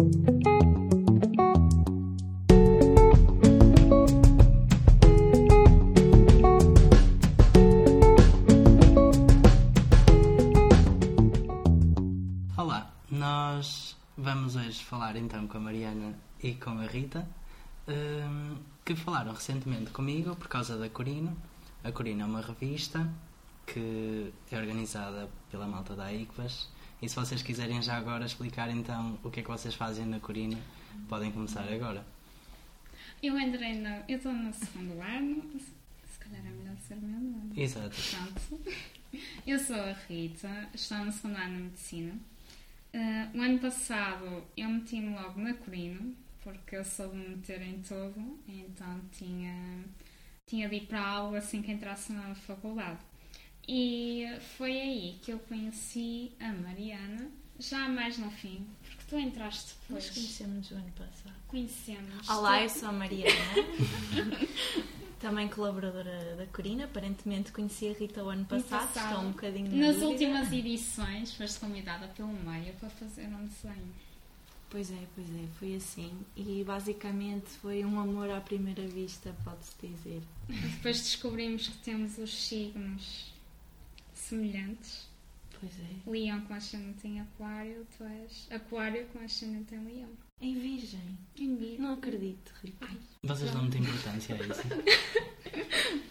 Olá, nós vamos hoje falar então com a Mariana e com a Rita, hum, que falaram recentemente comigo por causa da Corino. A Corino é uma revista que é organizada pela malta da ICVAS e se vocês quiserem já agora explicar então o que é que vocês fazem na Corino, podem começar agora. Eu entrei na. Eu estou no segundo ano, se calhar é melhor ser meu nome. Exato. Pronto. Eu sou a Rita, estou no segundo ano de medicina. Ah, o ano passado eu meti-me logo na Corino, porque eu soube me meter em tudo, então tinha, tinha de ir para algo assim que entrasse na faculdade. E foi aí que eu conheci a Mariana, já mais no fim, porque tu entraste depois. Nós conhecemos o ano passado. Conhecemos. Olá, eu sou a Mariana, também colaboradora da Corina. Aparentemente conheci a Rita o ano passado, passado. estou um bocadinho na Nas dúvida. últimas edições foste convidada pelo Maia para fazer um desenho. Pois é, pois é, foi assim. E basicamente foi um amor à primeira vista, pode-se dizer. Depois descobrimos que temos os signos semelhantes. Pois é. Leão com ascendente em aquário, tu és aquário com ascendente em leão. Em Virgem. Em Virgem. Não acredito, Rita. Vocês dão muita importância a isso.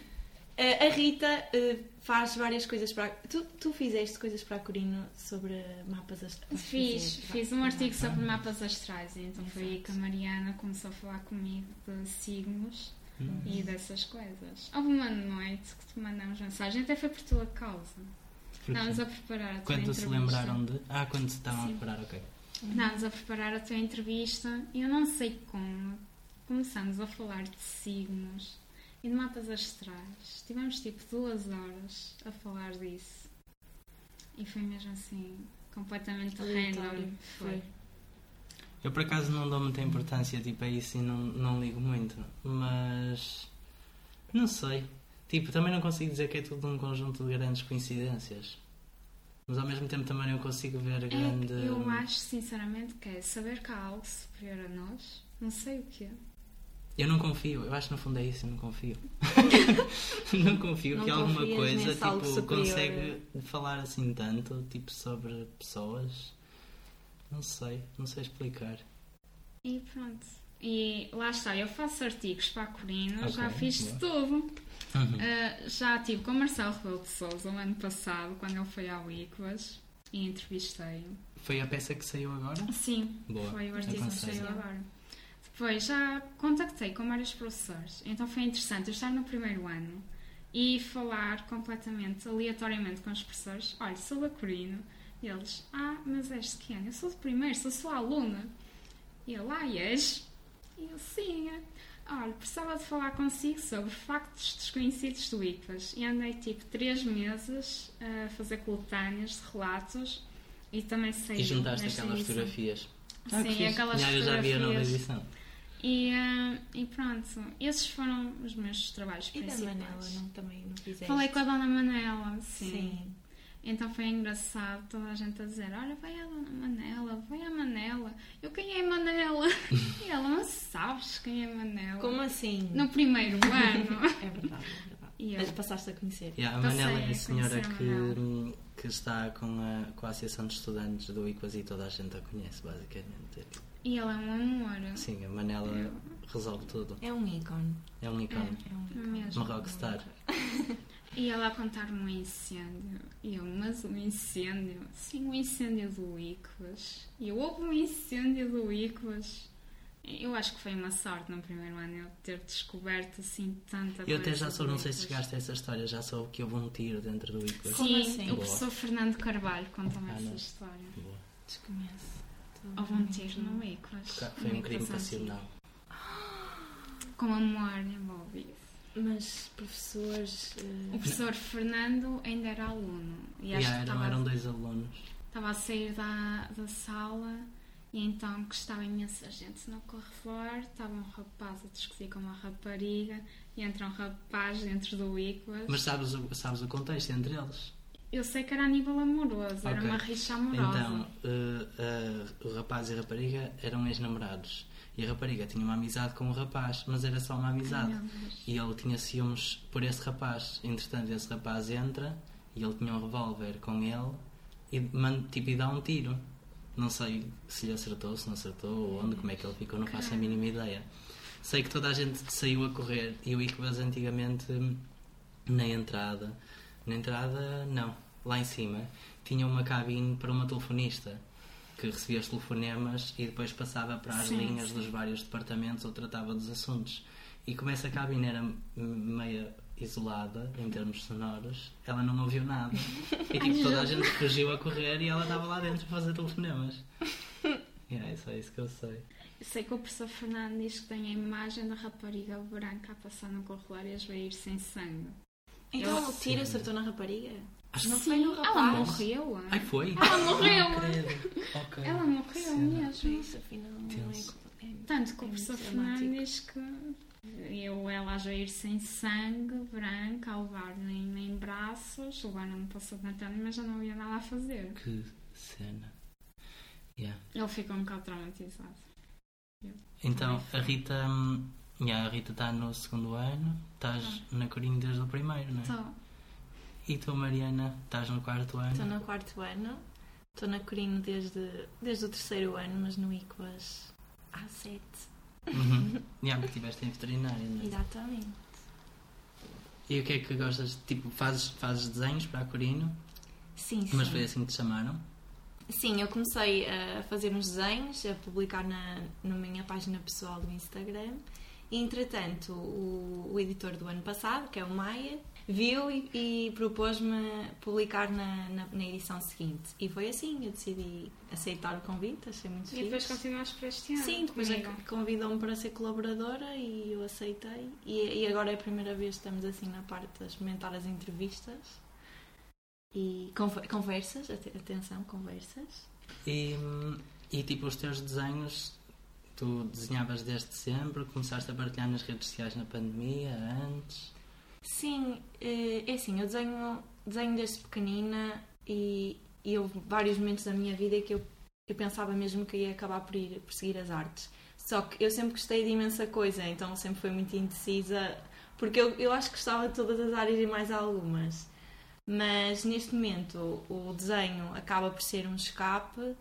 A Rita eh, faz várias coisas para. Tu, tu fizeste coisas para a Corino sobre mapas astrais? Fiz, Fizeste, fiz um artigo sobre mapas astrais, e então foi aí Exato. que a Mariana começou a falar comigo de signos Hum. e dessas coisas. Houve uma noite que te mandamos mensagem, até foi por tua causa. Estávamos a preparar a tua Quando se entrevista. lembraram de. Ah, quando se estavam a preparar, ok. Estávamos a preparar a tua entrevista e eu não sei como começamos a falar de signos e de mapas astrais. Tivemos tipo duas horas a falar disso. E foi mesmo assim, completamente Aleatório, random. foi. Eu por acaso não dou muita importância tipo, a isso e não, não ligo muito, mas não sei. Tipo, também não consigo dizer que é tudo um conjunto de grandes coincidências. Mas ao mesmo tempo também não consigo ver É, grande. eu acho sinceramente que é saber que há algo superior a nós. Não sei o que é. Eu não confio, eu acho que no fundo é isso, eu não confio. não confio Não que alguma coisa tipo, superior. consegue falar assim tanto, tipo, sobre pessoas. Não sei, não sei explicar. E pronto. E lá está, eu faço artigos para a Corina, já Ok, fiz de tudo. Uhum. Uh, já estive com o Marcelo Rebelo de Souza o ano passado, quando ele foi ao ICVAS, e entrevistei-o. Foi a peça que saiu agora? Sim, Boa, foi o artigo que aconselho. saiu agora. Depois já contactei com vários professores, então foi interessante eu estar no primeiro ano e falar completamente, aleatoriamente com os professores. Olha, sou da Corino. E eles, ah, mas és de que ano? Eu sou do primeiro, sou sua aluna. E ele, ah, e és? E eu, sim. Olha, precisava de falar consigo sobre factos desconhecidos do ICVAS. E andei tipo três meses a fazer coletâneas de relatos e também sei E juntaste aquelas fotografias. Ah, Sim, aquelas Já, eu já vi a nova fotografias. edição. E, ah, e pronto, esses foram os meus trabalhos E da principais. Manela, não, também não fizeste? Falei com a Dona Manela, sim. Sim. Então foi engraçado toda a gente a dizer: Olha, vai a Manela, vai a Manela. Eu, quem é Manela? e ela, não sabes quem é Manela? Como assim? No primeiro ano. É verdade, é verdade. E eu, Mas passaste a conhecer. Yeah, a Manela é a senhora a que, que está com a, com a Associação de Estudantes do ICUAS e toda a gente a conhece, basicamente. e ela é um amor. Sim, a Manela resolve tudo. É um ícone. É um ícone. É um ícone. Mesmo. Uma rockstar. E ela a contar-me um incêndio. E eu, mas um incêndio? Sim, um incêndio do ICVAS. E eu, houve um incêndio do ICVAS. Eu acho que foi uma sorte no primeiro ano eu ter descoberto assim tanta coisa. Eu até já soube, não sei se chegaste a essa história, já soube que houve um tiro dentro do. Como Sim, assim? o professor Fernando Carvalho conta-me Ah, essa não. história. Boa. Desconheço. Houve um tiro no ICVAS. Foi um crime passional. Com amor envolvido. Mas professores. eh, O professor Fernando ainda era aluno. E acho Yeah, que eram, eram dois alunos. Estava a sair da, da sala e então que estava imensa gente no corredor. Estava um rapaz a discutir com uma rapariga e entra um rapaz dentro do ICUAS. Mas sabes, o- sabes o contexto entre eles? Eu sei que era a nível amoroso, era Ok. uma rixa amorosa. Então, eh, eh, o rapaz e a rapariga eram ex-namorados. E a rapariga tinha uma amizade com o rapaz, mas era só uma amizade. Ai. E ele tinha ciúmes por esse rapaz. Entretanto, esse rapaz entra e ele tinha um revólver com ele e, tipo, e dá um tiro. Não sei se lhe acertou, se não acertou, ou onde, como é que ele ficou, não faço a mínima ideia. Sei que toda a gente saiu a correr e o Icbas antigamente na entrada, na entrada não, lá em cima, tinha uma cabine para uma telefonista que recebia os telefonemas e depois passava para as Sim, linhas sim. dos vários departamentos ou tratava dos assuntos. E como essa cabine era meia isolada em termos sonoros, ela não ouviu nada. E tipo, toda a gente fugiu a correr e ela estava lá dentro a fazer telefonemas. E é só isso que eu sei. Sei que o professor Fernando diz que tem a imagem da rapariga branca a passar no corredor e a esvair sem sangue. Então Eu- o tiro acertou na rapariga? Acho Não que foi no Ela rapaz? morreu. Ai, foi? Ela morreu. Não credo. Ok. Ela morreu Cena. mesmo. Isso afinal não é, é Tanto que é o professor. Fernando diz que eu, ela a jair sem sangue, branca, a levar nem, nem braços, levaram-me para o sanatório, mas já não havia nada a fazer. Que cena. Yeah. Ele ficou um bocado traumatizado. Então, a Rita. hum, yeah, a Rita está no segundo ano, estás Ah. na Corinho desde o primeiro, não é? Só, E tu, Mariana, estás no quarto ano? Estou no quarto ano. Estou na Corino desde, desde o terceiro ano, mas no ICOAS há sete. Uhum. yeah, porque estiveste em veterinária, não é? Exatamente. E o que é que gostas? Tipo, fazes, fazes desenhos para a Corino, Sim, sim. mas foi assim que te chamaram? Sim, eu comecei a fazer uns desenhos, a publicar na, na minha página pessoal do Instagram. E, entretanto, o, o editor do ano passado, que é o Maia, viu e, e propôs-me publicar na, na, na edição seguinte. E foi assim, eu decidi aceitar o convite, achei muito e depois continuaste por este ano. Sim, depois é convidou-me para ser colaboradora e eu aceitei. E, e agora é a primeira vez que estamos assim na parte de experimentar as entrevistas e conver- conversas, ate- atenção, conversas. E, e tipo, os teus desenhos, tu desenhavas desde sempre, começaste a partilhar nas redes sociais na pandemia, antes? Sim, eh, é assim, eu desenho, desenho desde pequenina e, e houve vários momentos da minha vida que eu, eu pensava mesmo que ia acabar por ir por seguir as artes. Só que eu sempre gostei de imensa coisa, então sempre fui muito indecisa, porque eu, eu acho que gostava de todas as áreas e mais algumas. Mas neste momento o desenho acaba por ser um escape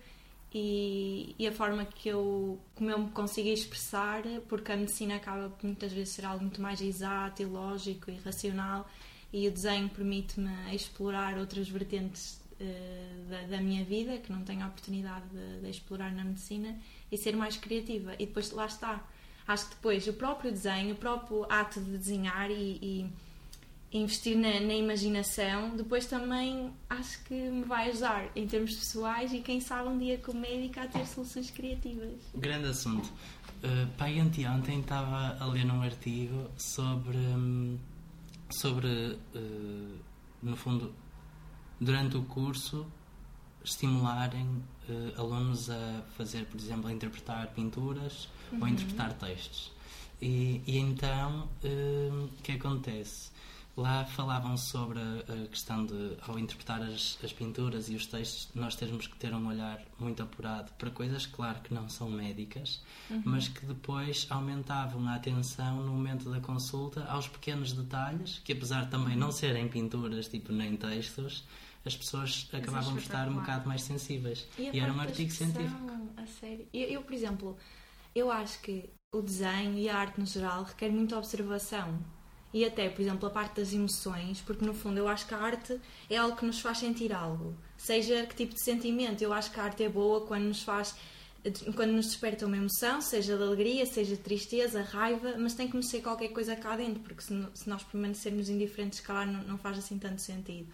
e, e a forma que eu, como eu me consigo expressar, porque a medicina acaba muitas vezes ser algo muito mais exato e lógico e racional, e o desenho permite-me explorar outras vertentes eh, da, da minha vida que não tenho a oportunidade de, de explorar na medicina e ser mais criativa. E depois lá está. Acho que depois o próprio desenho, o próprio ato de desenhar e, e investir na, na imaginação, depois também acho que me vai ajudar em termos pessoais e quem sabe um dia como médica a ter soluções criativas. Grande assunto. Uh, pai, anteontem estava a ler um artigo sobre, hum, sobre uh, no fundo, durante o curso, estimularem uh, alunos a fazer, por exemplo, a interpretar pinturas ou a interpretar textos. E, e então, hum, o que acontece? Lá falavam sobre a, questão de, ao interpretar as, as pinturas e os textos, nós termos que ter um olhar muito apurado para coisas, claro, que não são médicas, mas que depois aumentavam a atenção no momento da consulta aos pequenos detalhes, que apesar de também não serem pinturas, tipo, nem textos, as pessoas acabavam por estar um bocado mais sensíveis. a E, era um artigo científico. A sério. Eu, eu, por exemplo, eu acho que o desenho e a arte no geral requer muita observação. E até, por exemplo, a parte das emoções, porque no fundo eu acho que a arte é algo que nos faz sentir algo. Seja que tipo de sentimento, eu acho que a arte é boa quando nos faz quando nos desperta uma emoção, seja de alegria, seja de tristeza, raiva, mas tem que ser qualquer coisa cá dentro, porque se, se nós permanecermos indiferentes, calhar não, não faz assim tanto sentido.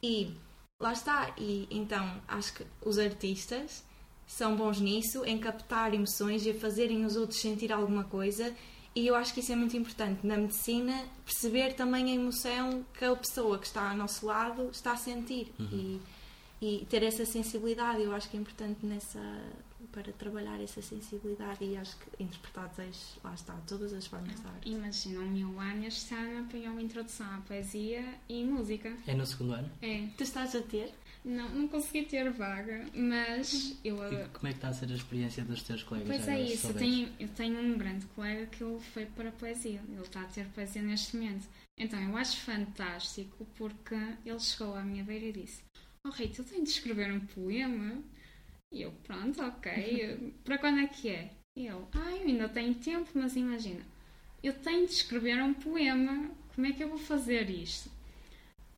E lá está, e então acho que os artistas são bons nisso, em captar emoções e a fazerem os outros sentir alguma coisa. E eu acho que isso é muito importante na medicina, perceber também a emoção que a pessoa que está ao nosso lado está a sentir. E, e ter essa sensibilidade, eu acho que é importante nessa para trabalhar essa sensibilidade e acho que interpretar desejos, lá está, todas as formas de arte. Imagina, o meu ano este ano apanhou introdução à poesia e música. É no segundo ano? É. Tu estás a ter? Não, não consegui ter vaga, mas eu. E como é que está a ser a experiência dos teus colegas? Pois é isso, eu tenho, eu tenho um grande colega que ele foi para a poesia, ele está a ter poesia neste momento. Então eu acho fantástico porque ele chegou à minha beira e disse: Oh Rita, eu tenho de escrever um poema. E eu, pronto, ok, para quando é que é? E ele, ah, eu ainda tenho tempo, mas imagina, eu tenho de escrever um poema, como é que eu vou fazer isto?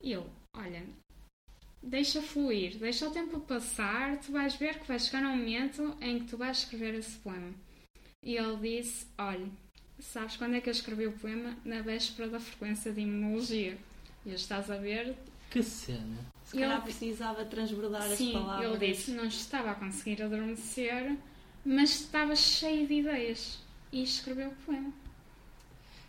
E eu, olha, deixa fluir, deixa o tempo passar, tu vais ver que vai chegar um momento em que tu vais escrever esse poema. E ele disse: Olha, sabes quando é que eu escrevi o poema? Na véspera da frequência de imunologia. E estás a ver? Que cena! Se calhar Ele- precisava transbordar Sim, as palavras. ele disse: Não estava a conseguir adormecer, mas estava cheio de ideias. E escreveu o poema.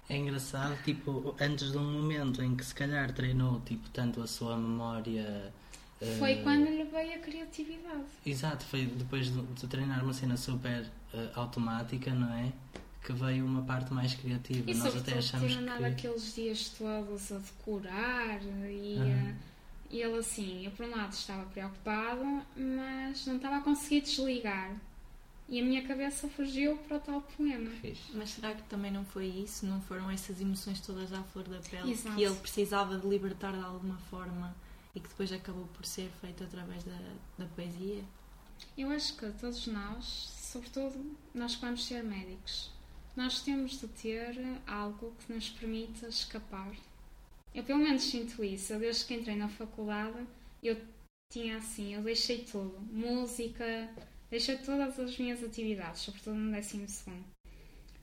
É engraçado, tipo, antes de um momento em que se calhar treinou tipo, tanto a sua memória. Foi eh, quando lhe veio a criatividade. Exato, foi depois de, de treinar uma cena super eh, automática, não é? Que veio uma parte mais criativa. E Nós até achamos ter andado que. aqueles dias todos a decorar e, Aham. E ele assim, eu por um lado estava preocupado, mas não estava a conseguir desligar. E a minha cabeça fugiu para o tal poema. Mas será que também não foi isso? Não foram essas emoções todas à flor da pele Exato. que ele precisava de libertar de alguma forma e que depois acabou por ser feito através da, da poesia? Eu acho que todos nós, sobretudo nós que vamos ser médicos, nós temos de ter algo que nos permita escapar. Eu pelo menos sinto isso. Eu desde que entrei na faculdade, eu tinha assim, eu deixei tudo. Música, deixei todas as minhas atividades, sobretudo no décimo segundo.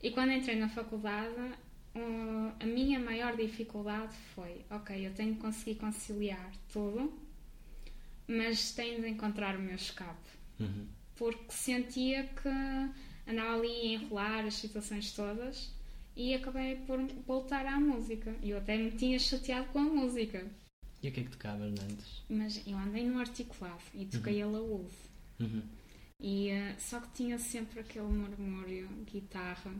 E quando entrei na faculdade, a minha maior dificuldade foi, ok, eu tenho de conseguir conciliar tudo, mas tenho de encontrar o meu escape Uhum. porque sentia que andava ali a enrolar as situações todas e acabei por voltar à música. Eu até me tinha chateado com a música, E o que é que tocavas antes? mas eu andei no articulado e toquei a laúde. Uhum. E, eh, só que tinha sempre aquele murmúrio, guitarra.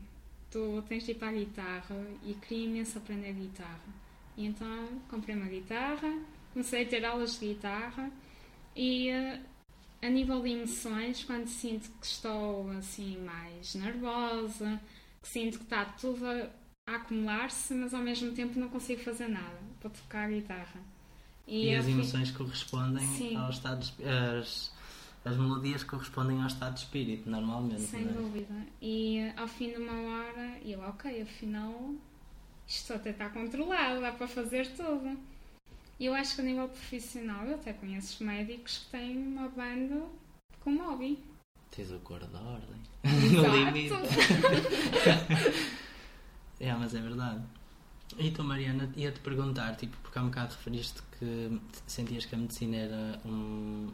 Tu tens de ir para a guitarra e queria imenso aprender guitarra. E então comprei uma guitarra, comecei a ter aulas de guitarra e eh, a nível de emoções, quando sinto que estou assim mais nervosa, sinto que está tudo a, a acumular-se, mas ao mesmo tempo não consigo fazer nada para tocar a guitarra. E, eu as emoções correspondem Sim. ao estado de, as, as melodias correspondem ao estado de espírito, normalmente. Sem é? dúvida. E eh, ao fim de uma hora, eu, ok, afinal, isto até está controlado, dá para fazer tudo. E eu acho que a nível profissional, eu até conheço médicos que têm uma banda como hobby. Tens o cor da ordem. no limite. É, mas é verdade. E tu, Mariana, ia-te perguntar, tipo, porque há um bocado referiste que sentias que a medicina era um-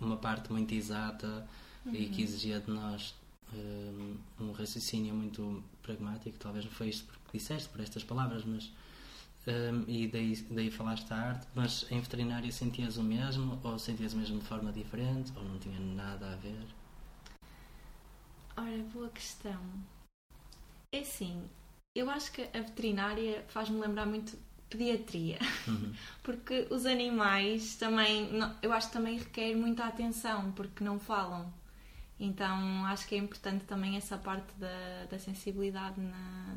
uma parte muito exata e que exigia de nós um, um raciocínio muito pragmático. Talvez não foi isto porque disseste, por estas palavras, mas. um, e daí, daí falaste da arte, mas em veterinária sentias o mesmo, ou sentias o mesmo de forma diferente, ou não tinha nada a ver? Ora, boa questão. É assim, eu acho que a veterinária faz-me lembrar muito pediatria, Uhum. porque os animais também, eu acho que também requer muita atenção, porque não falam. Então acho que é importante também essa parte da, da sensibilidade na,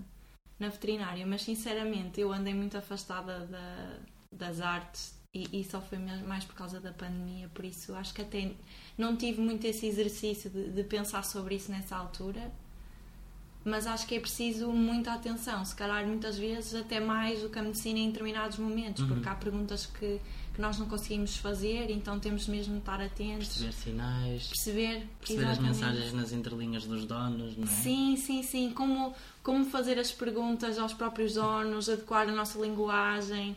na veterinária, mas sinceramente eu andei muito afastada da- das artes e, e só foi mais por causa da pandemia, por isso acho que até não tive muito esse exercício de, de pensar sobre isso nessa altura, mas acho que é preciso muita atenção, se calhar muitas vezes até mais do que a medicina em determinados momentos, Uhum. porque há perguntas que, que nós não conseguimos fazer, então temos mesmo de estar atentos, Perceber sinais, perceber, perceber as mensagens nas entrelinhas dos donos, não é? Sim, sim, sim. Como, como fazer as perguntas aos próprios donos, adequar a nossa linguagem.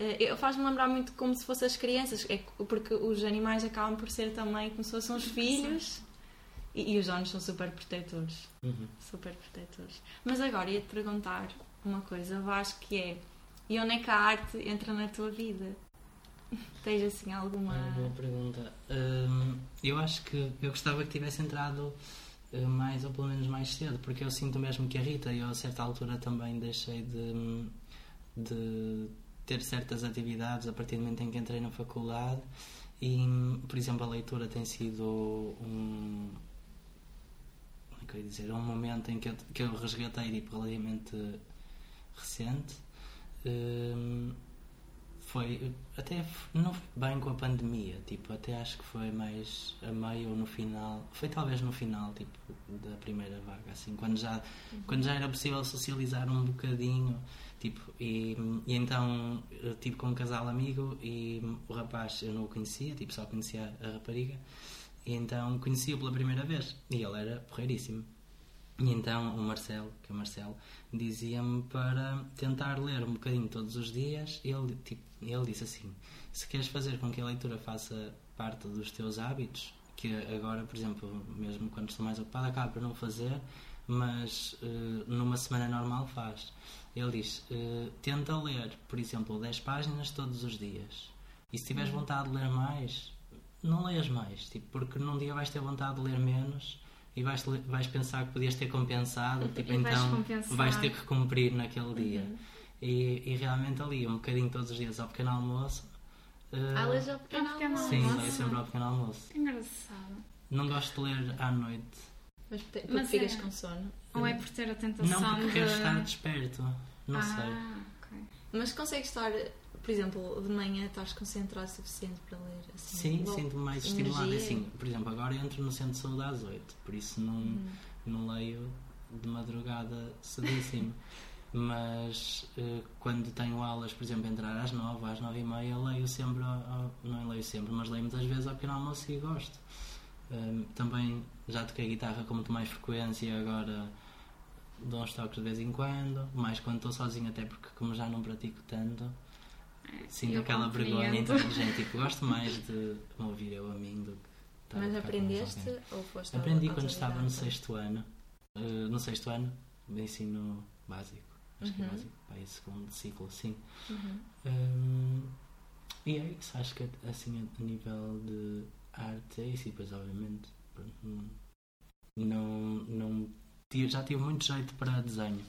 Eh, Eu faz-me lembrar muito como se fossem as crianças, é que- porque os animais acabam por ser também como se fossem os filhos e, e os donos são super protetores. Uhum. Super protetores. Mas agora ia-te perguntar uma coisa, Vasco, que é: e onde é que a arte entra na tua vida? Tens assim alguma. Uma boa pergunta. Hum, eu acho que eu gostava que tivesse entrado uh, mais, ou pelo menos mais cedo, porque eu sinto mesmo que a Rita, eu a certa altura também deixei de, de ter certas atividades a partir do momento em que entrei na faculdade e, por exemplo, a leitura tem sido um. Como é que eu ia dizer? Um momento em que eu, que eu resgatei tipo, relativamente recente. Hum, foi até não bem com a pandemia tipo até acho que foi mais a meio ou no final foi talvez no final tipo da primeira vaga assim quando já uhum. quando já era possível socializar um bocadinho tipo e, e então tive com um casal amigo e o rapaz eu não o conhecia tipo só conhecia a rapariga. E então conheci-o pela primeira vez. E ele era porreiríssimo. E então o Marcelo, que é o Marcelo, dizia-me para tentar ler um bocadinho todos os dias. Ele, tipo, ele disse assim: se queres fazer com que a leitura faça parte dos teus hábitos, que agora, por exemplo, mesmo quando estou mais ocupado, acaba por não fazer, mas uh, numa semana normal faz. Ele diz: uh, tenta ler, por exemplo, 10 páginas todos os dias. E se tiveres uhum. vontade de ler mais, não leias mais, tipo, porque num dia vais ter vontade de ler menos e vais, vais pensar que podias ter compensado, tipo, então vais, vais ter que cumprir naquele dia. Uhum. E, e, realmente ali, um bocadinho todos os dias ao pequeno almoço. Uh, ah, lês ao pequeno almoço? Sim, leio sempre ao pequeno almoço. Engraçado. Não gosto de ler à noite. Mas porque Mas ficas é... com sono? Ou é por ter a tentação Não, porque de... estar desperto. Não ah, sei. Okay. Mas consegues estar por exemplo, de manhã estás concentrado o suficiente para ler? Assim, Sim, sinto-me mais estimulado. Assim, por exemplo, agora entro no centro de saúde às 8, por isso não, uhum. não leio de madrugada cedíssimo. Mas uh, quando tenho aulas, por exemplo, entrar às 9, às 9 e meia, leio sempre, ao, não leio sempre, mas leio muitas vezes ao pequeno almoço e gosto. Uh, também já toquei guitarra com muito mais frequência e agora dou uns toques de vez em quando, mais quando estou sozinho, até porque como já não pratico tanto, Sinto eu aquela compreendo. vergonha inteligente. Tipo, gosto mais de me ouvir eu a mim do que Mas aprendeste ou foste Aprendi quando estava no sexto ano. Uh, no sexto ano de ensino básico. Acho uhum. que é uhum. básico. Para segundo ciclo, sim. Uhum. Um, e é isso. Acho que assim a nível de arte é isso. E depois, obviamente, não, não, já tive muito jeito para desenho.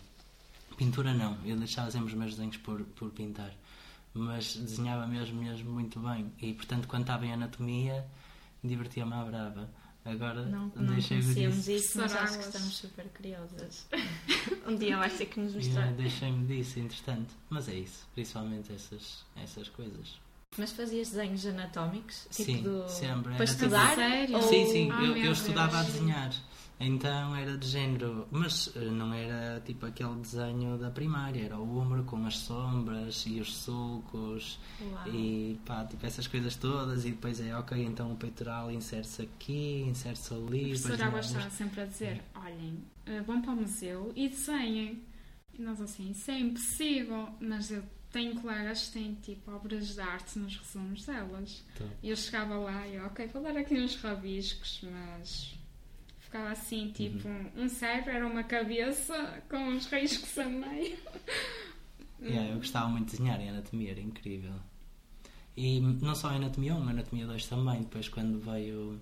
Pintura não. Eu deixava sempre os meus desenhos por, por pintar mas desenhava mesmo, mesmo muito bem. E portanto, quando estava em anatomia, divertia-me à brava. Agora não, não deixei-me disso. isso, mas acho que estamos super curiosas. um dia vais ter que nos mostrar. Deixei-me disso, entretanto. Mas é isso, principalmente essas, essas coisas. Mas fazias desenhos anatómicos? Tipo sim, do... sempre. Para estudar? Sério? Sim, sim, eu, eu estudava a desenhar. Então era de género, mas eh, não era tipo aquele desenho da primária, era o húmero com as sombras e os sulcos Uau. e pá, tipo essas coisas todas. E depois é ok, então o peitoral insere-se aqui, insere-se ali. A professora Água estava sempre a dizer: olhem, eh, vão para o museu e desenhem. E nós assim, isso é impossível, mas eu tenho colegas que têm tipo obras de arte nos resumos delas. Tá. E eu chegava lá e ok, vou dar aqui uns rabiscos, mas ficava assim, tipo, uhum. um cérebro era uma cabeça com uns riscos a meio. yeah, eu gostava muito de desenhar em anatomia, era incrível. E não só em anatomia 1, anatomia 2 também, depois quando veio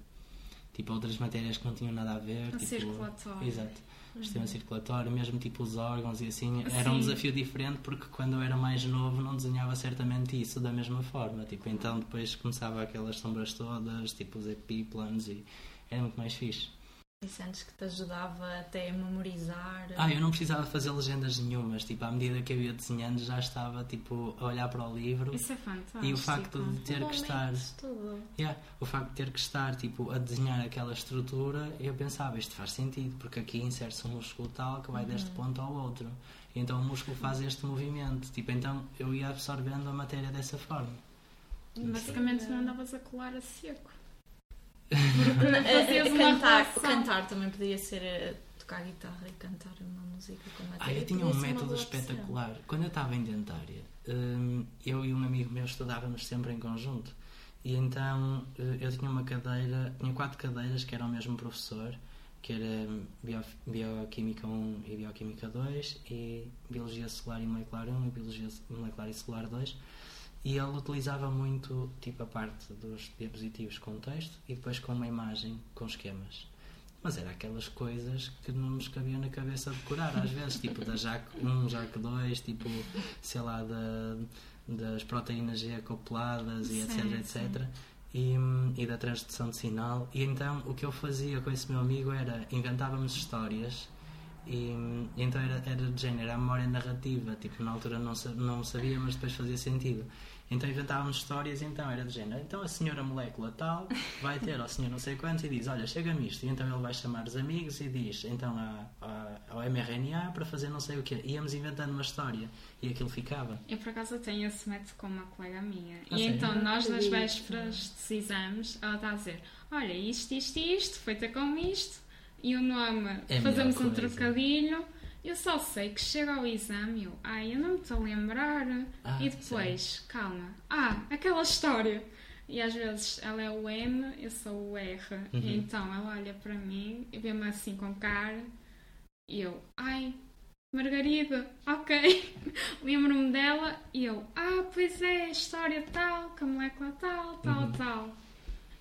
tipo outras matérias que não tinham nada a ver. O tipo, circulatório. Exato. Uhum. Sistema circulatório, mesmo tipo os órgãos e assim, Sim. era um desafio diferente porque quando eu era mais novo não desenhava certamente isso da mesma forma. Tipo, então depois começava aquelas sombras todas, tipo os epiplanos e era muito mais fixe. E sentes que te ajudava até a memorizar? Ah, eu não precisava fazer legendas nenhumas. Tipo, à medida que eu ia desenhando, já estava tipo, a olhar para o livro. Isso é fantástico. E o facto de ter que estar. Yeah, o facto de ter que estar tipo, a desenhar aquela estrutura, eu pensava, isto faz sentido, porque aqui insere-se um músculo tal que vai uhum. deste ponto ao outro. E então o músculo faz este movimento. Tipo, então eu ia absorvendo a matéria dessa forma. Basicamente não andavas a colar a seco. Fazias cantar, cantar também podia ser eh, tocar guitarra e cantar uma música com a Ah, eu tinha um método espetacular. Quando eu estava em dentária, hum, eu e um amigo meu estudávamos sempre em conjunto. E então eh, eu tinha uma cadeira, tinha quatro cadeiras que eram o mesmo professor, que era Bio, Bioquímica 1 e Bioquímica 2, e Biologia Celular e Molecular 1 e Biologia Molecular e Celular 2. E ele utilizava muito tipo a parte dos diapositivos com texto e depois com uma imagem com esquemas. Mas era aquelas coisas que não nos cabiam na cabeça decorar, às vezes, tipo da JAC 1, JAC 2, tipo, sei lá, da, das proteínas G acopladas e etc, Sim, etc. E, e da transdução de sinal. E então o que eu fazia com esse meu amigo era inventávamos histórias e, então era, era de género, a memória narrativa, tipo, na altura não, não sabia, mas depois fazia sentido. Então inventávamos histórias, então era de género. Então a senhora molécula tal vai ter ao senhor não sei quantos e diz: Olha, chega-me isto. E então ele vai chamar os amigos e diz: Então a- a- ao mRNA para fazer não sei o quê. Íamos inventando uma história e aquilo ficava. Eu por acaso tenho esse método com uma colega minha. Ah, e sério? então nós nas vésperas dos exames, ela está a dizer: Olha, isto, isto, isto, feita com isto, e o nome, É fazemos um trocadilho. Eu só sei que chega ao exame e eu, ai, eu não me estou a lembrar. Ah, e depois, calma, ah, aquela história. E às vezes ela é o M, eu sou o R. Uhum. Então ela olha para mim e vê-me assim com cara. E eu, ai, Margarida, ok. Lembro-me dela e eu, ah, pois é, história tal, a molécula tal, tal, Uhum. tal.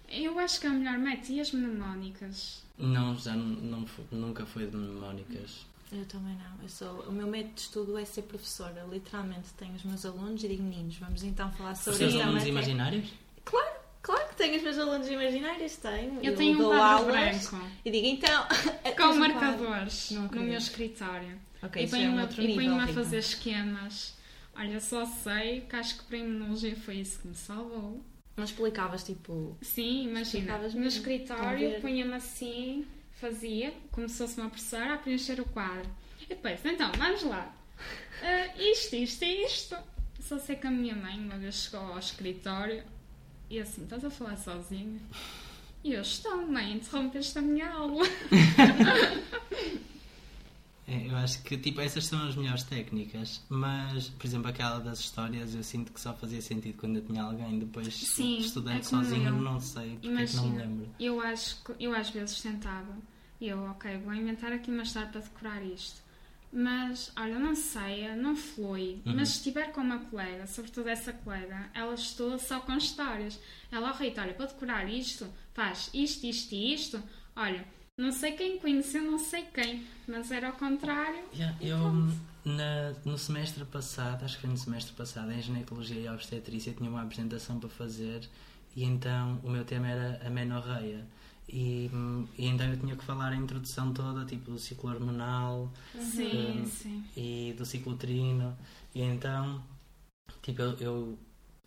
Eu acho que é o melhor método. E as mnemónicas? Não, já não, nunca foi de mnemónicas. Eu também não. Eu sou, o meu método de estudo é ser professora. Literalmente tenho os meus alunos e digo, meninos, vamos então falar Os sobre seus esta alunos matéria." imaginários? Claro que tenho os meus alunos imaginários, tenho. Eu tenho um quadro aulas branco E digo, então. com um marcadores no meu escritório. Ok, e é um ponho-me e nível. ponho-me a Rita. fazer esquemas. Olha, só sei que acho que para a imunologia foi isso que me salvou. Mas explicavas tipo. Sim, imagina, no escritório punha-me assim, fazia, como se fosse uma professora, a preencher o quadro. E depois, então, vamos lá. Ah, isto, isto e isto. Só sei que a minha mãe uma vez chegou ao escritório e assim, estás a falar sozinha? E eu estou, mãe, interrompeste a minha aula. É, eu acho que tipo, essas são as melhores técnicas, mas, por exemplo, aquela das histórias eu sinto que só fazia sentido quando eu tinha alguém, depois Sim, estudante é sozinho eu. não sei porque é que não me Imagina, lembro. eu acho que eu às vezes tentava e eu, ok, vou inventar aqui uma história para decorar isto. Mas, olha, não sei, não flui. Uhum. Mas se estiver com uma colega, sobretudo essa colega, ela estuda só com histórias. Ela, oh, Rita, olha, para decorar isto, faz isto, isto e isto. Olha, não sei quem conheceu, não sei quem, mas era ao contrário. Yeah, eu, na- no semestre passado, acho que foi no semestre passado, em ginecologia e obstetrícia, tinha uma apresentação para fazer e então o meu tema era a menorreia. E, e então eu tinha que falar a introdução toda, tipo do ciclo hormonal Sim, Uhum. sim. e do ciclo uterino. E então, tipo, eu, eu,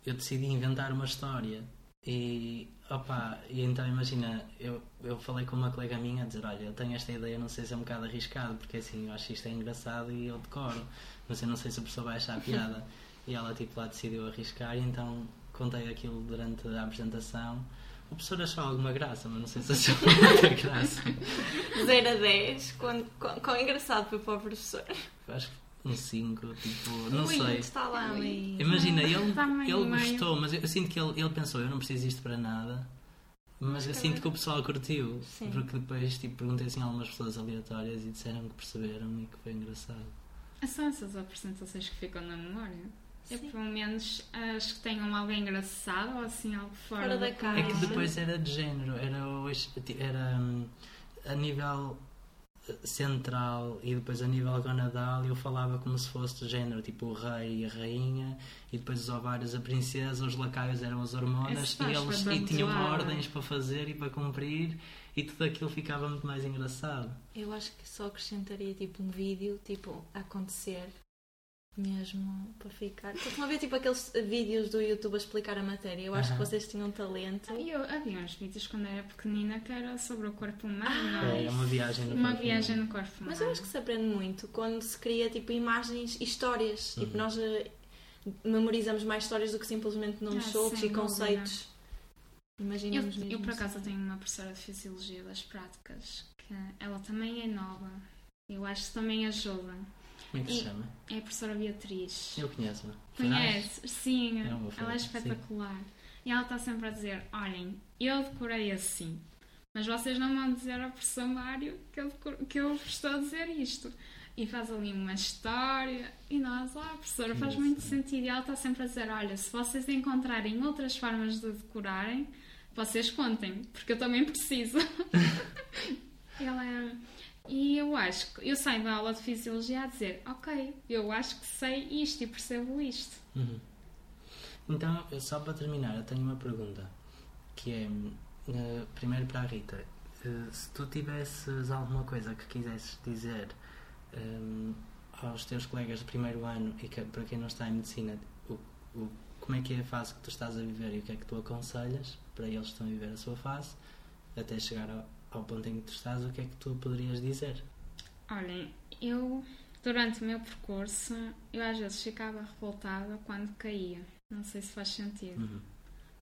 eu decidi inventar uma história. E, opa, e então imagina, eu, eu falei com uma colega minha a dizer: Olha, eu tenho esta ideia, não sei se é um bocado arriscado, porque assim, eu acho isto é engraçado e eu decoro, mas eu não sei se a pessoa vai achar piada. e ela, tipo, lá decidiu arriscar, e então contei aquilo durante a apresentação. O professor achou alguma graça, mas não sei se achou muita graça. 0 a 10, quão, quão, quão engraçado foi para o professor. Acho que um 5, tipo, não Ui, sei. Está lá ali. Imagina, ele, ele gostou, mas eu, eu sinto que ele, ele pensou, eu não preciso disto para nada. Mas eu sinto que o pessoal curtiu. Sim. Porque depois tipo, perguntei assim a algumas pessoas aleatórias e disseram que perceberam e que foi engraçado. São essas apresentações que ficam na memória. Eu, Sim. pelo menos, as que tenham algo engraçado ou assim, algo fora, Fora da caixa. É que depois era de género, era, era hum, a nível central e depois a nível gonadal eu falava como se fosse do género, tipo o rei e a rainha e depois os ovários a princesa, os lacaios eram as hormonas e eles e tinham ordens para fazer e para cumprir e tudo aquilo ficava muito mais engraçado. Eu acho que só acrescentaria tipo um vídeo, tipo, a acontecer mesmo para ficar. Estão a ver tipo aqueles vídeos do YouTube a explicar a matéria? Eu acho que vocês tinham talento. E eu, havia uns vídeos quando era pequenina que era sobre o corpo humano. É uma viagem no uma corpo viagem humano. no corpo humano. Mas eu acho que se aprende muito quando se cria tipo imagens e histórias. Tipo, Uhum. nós eh, memorizamos mais histórias do que simplesmente nomes Ah, soltos e conceitos. Imaginamos Eu, eu, por acaso, assim. tenho uma professora de Fisiologia das Práticas que ela também é nova. Eu acho que também ajuda. Como é que se chama? É a professora Beatriz. Eu conheço-a. Conheces? Sim, É ela é sim. espetacular. E ela está sempre a dizer: olhem, eu decorei assim, mas vocês não vão dizer ao professor Mário que eu, que eu vos estou a dizer isto. e faz ali uma história e nós, ah, professora, faz Sim, muito sim. sentido. E ela está sempre a dizer: olha, se vocês encontrarem outras formas de decorarem, vocês contem, porque eu também preciso. ela é. E eu acho que eu saio da aula de fisiologia a dizer: ok, eu acho que sei isto e percebo isto. Uhum. Então, eu- só para terminar, eu tenho uma pergunta. Que é, eh, primeiro para a Rita. Eh, se tu tivesses alguma coisa que quisesses dizer eh, aos teus colegas de primeiro ano e que, para quem não está em medicina, o, o- como é que é a fase que tu estás a viver e o que é que tu aconselhas para eles que estão a viver a sua fase, até chegar ao, ao ponto em que tu estás, o que é que tu poderias dizer? Olhem, eu, durante o meu percurso, eu às vezes ficava revoltada quando caía. Não sei se faz sentido. Uhum.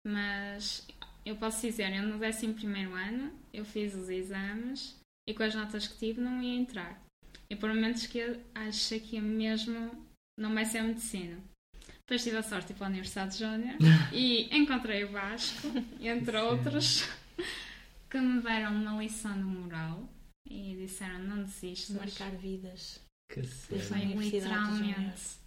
Mas eu posso dizer, eu no 11 ano, eu fiz os exames e com as notas que tive não ia entrar. E por momentos que eu achei que ia mesmo, não vai ser medicina. Depois tive a sorte de ir para a Universidade Júnior e encontrei o Vasco, entre outros, que me deram uma lição de moral e disseram não desistas. Marcar vidas. Que. Foi literalmente.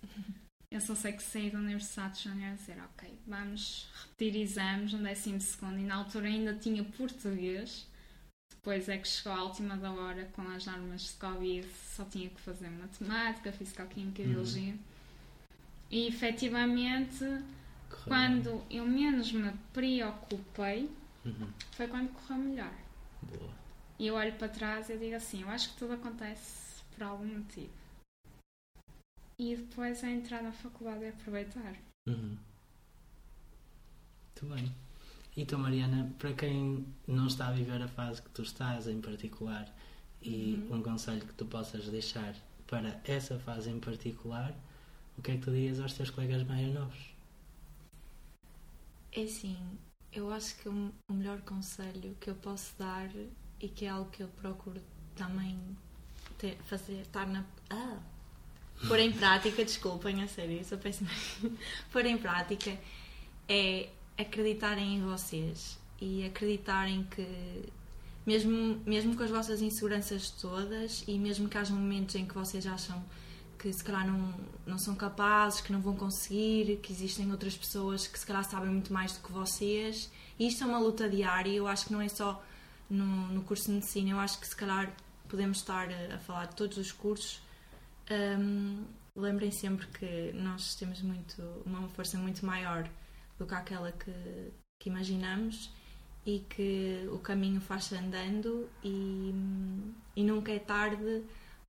Eu só sei que saí da Universidade Júnior a dizer, ok, vamos repetir exames no 12 segundo e na altura ainda tinha português. Depois é que chegou à última da hora com as normas de Covid, só tinha que fazer matemática, física-química e Uhum. biologia. E efetivamente, Correu quando eu menos me preocupei. Uhum. foi quando correu melhor. Boa. E eu olho para trás e digo assim: eu acho que tudo acontece por algum motivo. E depois é entrar na faculdade e aproveitar. Uhum. Muito bem. E tu, Mariana, para quem não está a viver a fase que tu estás em particular e Uhum. um conselho que tu possas deixar para essa fase em particular, o que é que tu dirias aos teus colegas mais novos? É assim, eu acho que o melhor conselho que eu posso dar e que é algo que eu procuro também ter- fazer, estar na. Ah! Pôr em prática, desculpem, a sério, eu sou péssima. Pôr em prática é acreditarem em vocês e acreditarem que, mesmo, mesmo com as vossas inseguranças todas e mesmo que haja momentos em que vocês acham que se calhar não, não são capazes, que não vão conseguir, que existem outras pessoas que se calhar sabem muito mais do que vocês. E isto é uma luta diária, eu acho que não é só no, no curso de medicina, eu acho que se calhar podemos estar a, a falar de todos os cursos. Hum, lembrem sempre que nós temos muito, uma força muito maior do que aquela que, que imaginamos e que o caminho faz-se andando e, e nunca é tarde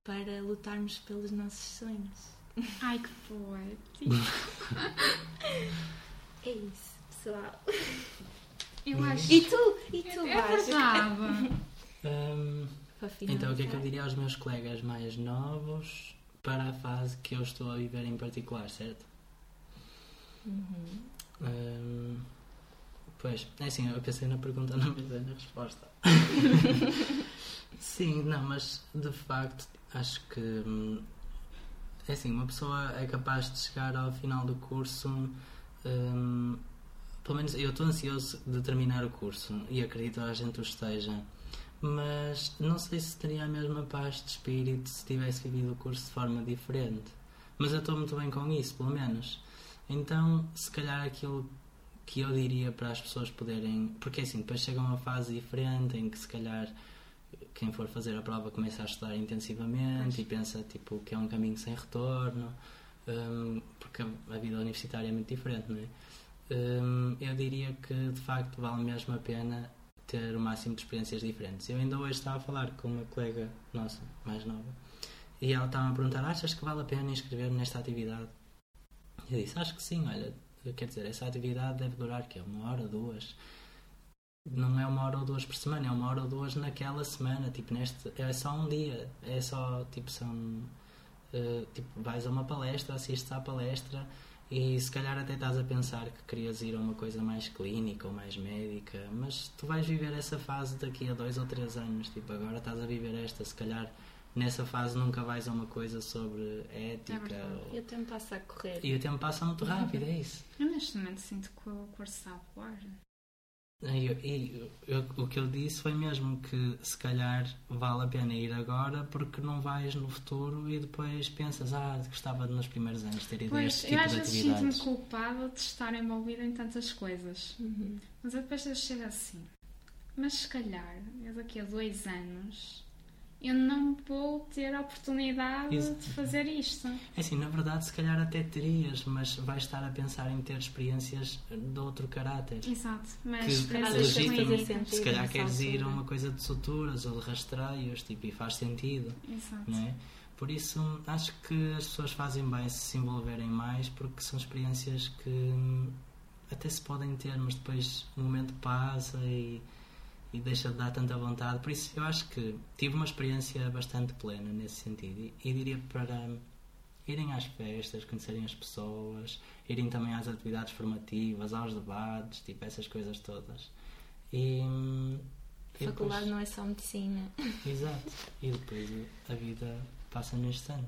para lutarmos pelos nossos sonhos. Ai que poético! É isso, pessoal. Eu acho. E tu? E tu, é verdade! Hum, então, o que é que eu diria aos meus colegas mais novos para a fase que eu estou a viver em particular, certo? Uhum. Hum, pois, é assim, eu pensei na pergunta, não pensei na resposta. Sim, não, mas de facto acho que hum, é assim, uma pessoa é capaz de chegar ao final do curso. hum, pelo menos eu estou ansioso de terminar o curso e acredito que a gente o esteja. Mas não sei se teria a mesma paz de espírito se tivesse vivido o curso de forma diferente. Mas eu estou muito bem com isso, pelo menos. Então, se calhar aquilo que eu diria para as pessoas poderem. Porque assim, depois chega uma fase diferente em que se calhar quem for fazer a prova começa a estudar intensivamente e pensa tipo, que é um caminho sem retorno, hum, porque a vida universitária é muito diferente, não é? Hum, eu diria que de facto vale mesmo a pena ter o máximo de experiências diferentes. Eu ainda hoje estava a falar com uma colega nossa, mais nova, e ela estava a perguntar: achas que vale a pena inscrever-me nesta atividade? Eu disse: acho que sim, olha, quer dizer, essa atividade deve durar que uma hora, duas. Não é uma hora ou duas por semana, é uma hora ou duas naquela semana. Tipo, neste, é só um dia. É só, tipo, são. eh, tipo, vais a uma palestra, assistes à palestra e se calhar até estás a pensar que querias ir a uma coisa mais clínica ou mais médica, mas tu vais viver essa fase daqui a dois ou três anos. Tipo, agora estás a viver esta, se calhar nessa fase nunca vais a uma coisa sobre ética. verdade. ou- E o tempo passa a correr. E o tempo passa muito rápido, é isso. Eu neste momento sinto que o curso voar. E, eu- o que eu disse foi mesmo que se calhar vale a pena ir agora porque não vais no futuro e depois pensas, ah, gostava de nos primeiros anos ter ido a Pois, este eu tipo às de vezes sinto-me atividades. culpada de estar envolvida em tantas coisas. Uhum. Mas eu depois eu chego assim. Mas se calhar, eu daqui a dois anos, eu não vou ter a oportunidade Isso. de fazer isto. É assim, na verdade, se calhar até terias, mas vais estar a pensar em ter experiências de outro caráter. Exato. Mas Que sentido se calhar queres ir a uma coisa de suturas ou de rastreios, tipo, e faz sentido. Exato. não é? Por isso, acho que as pessoas fazem bem se se envolverem mais, porque são experiências que hum, até se podem ter, mas depois o momento passa e, e deixa de dar tanta vontade. Por isso, eu acho que tive uma experiência bastante plena nesse sentido e, e diria para irem às festas, conhecerem as pessoas, irem também às atividades formativas, aos debates, tipo essas coisas todas. E, e Faculdade depois- não é só medicina. Exato. E depois a vida passa no instante.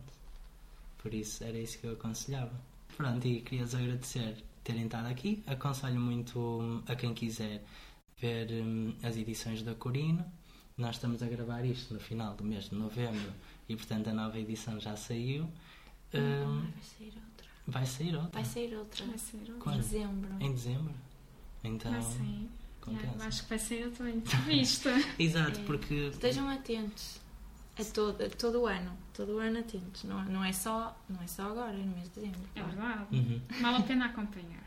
Por isso era isso que eu aconselhava. Pronto, e queria-vos agradecer terem estado aqui. Aconselho muito a quem quiser ver hum, as edições da Corino. Nós estamos a gravar isto no final do mês de novembro e portanto a nova edição já saiu. Hum, vai sair outra. vai sair outra. Vai sair outra. Vai ser outro. Em dezembro. Em dezembro. Então, Vai sair. Já, acho que vai ser outra entrevista. Exato, É. porque Estejam atentos. A todo, a todo o ano. Todo o ano atentos. Não, não, é só, não é só agora, no mês de dezembro. É claro. verdade. Uhum. Vale a pena acompanhar.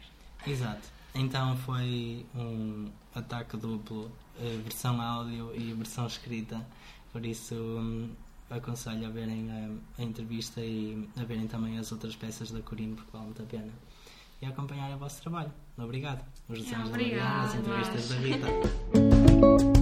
Exato. Então foi um ataque duplo, eh, versão áudio e versão escrita. Por isso hum, aconselho a verem a, a entrevista e a verem também as outras peças da Corino porque vale muito a pena. E a acompanharem o vosso trabalho. Obrigado. Os desenhos da Mariana, as entrevistas da Rita.